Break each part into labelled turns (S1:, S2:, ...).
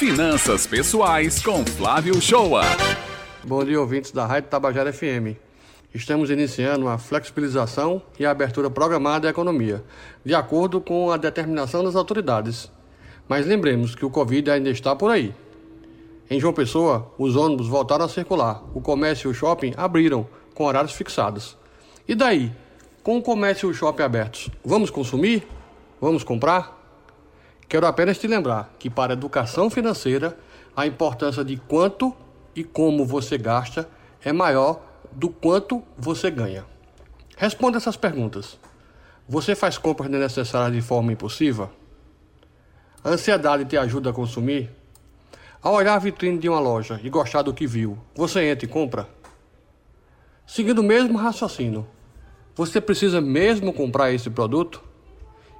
S1: Finanças Pessoais com Flávio Shoa.
S2: Bom dia, ouvintes da Rádio Tabajara FM. Estamos iniciando a flexibilização e a abertura programada da economia, de acordo com a determinação das autoridades. Mas lembremos que o Covid ainda está por aí. Em João Pessoa, os ônibus voltaram a circular, o comércio e o shopping abriram, com horários fixados. E daí? Com o comércio e o shopping abertos, vamos consumir? Vamos comprar? Quero apenas te lembrar que, para a educação financeira, a importância de quanto e como você gasta é maior do quanto você ganha. Responda essas perguntas. Você faz compras desnecessárias de forma impulsiva? A ansiedade te ajuda a consumir? Ao olhar a vitrine de uma loja e gostar do que viu, você entra e compra? Seguindo o mesmo raciocínio, você precisa mesmo comprar esse produto?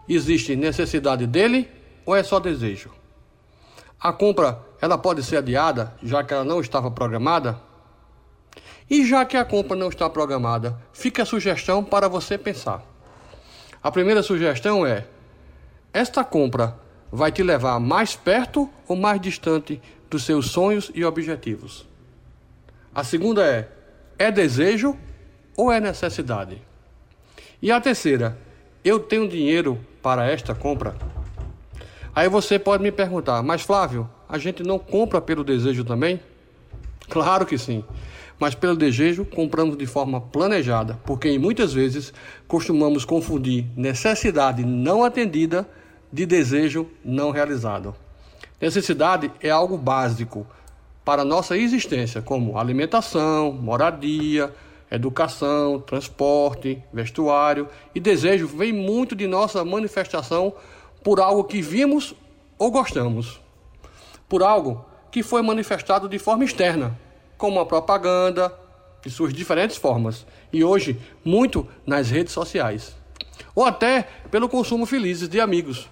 S2: Existe necessidade dele ou é só desejo? A compra ela pode ser adiada, já que ela não estava programada? E já que a compra não está programada, fica a sugestão para você pensar. A primeira sugestão é: esta compra vai te levar mais perto ou mais distante dos seus sonhos e objetivos? A segunda é: é desejo ou é necessidade? E a terceira: eu tenho dinheiro para esta compra? Aí você pode me perguntar, mas Flávio, a gente não compra pelo desejo também? Claro que sim mas pelo desejo compramos de forma planejada, porque muitas vezes costumamos confundir necessidade não atendida de desejo não realizado. Necessidade é algo básico para nossa existência, como alimentação, moradia, educação, transporte, vestuário, e desejo vem muito de nossa manifestação por algo que vimos ou gostamos, por algo que foi manifestado de forma externa, como a propaganda, de suas diferentes formas, e hoje muito nas redes sociais, ou até pelo consumo felizes de amigos,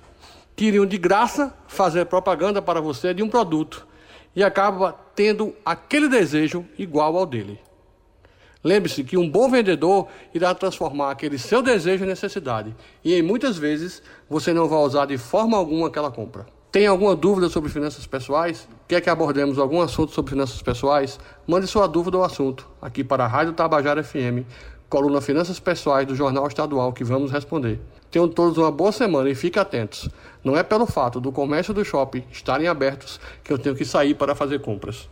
S2: que iriam de graça fazer propaganda para você de um produto e acaba tendo aquele desejo igual ao dele. Lembre-se que um bom vendedor irá transformar aquele seu desejo em necessidade, e em muitas vezes você não vai usar de forma alguma aquela compra. Tem alguma dúvida sobre finanças pessoais? Quer que abordemos algum assunto sobre finanças pessoais? Mande sua dúvida ou assunto aqui para a Rádio Tabajara FM, coluna Finanças Pessoais do Jornal Estadual, que vamos responder. Tenham todos uma boa semana e fiquem atentos. Não é pelo fato do comércio do shopping estarem abertos que eu tenho que sair para fazer compras.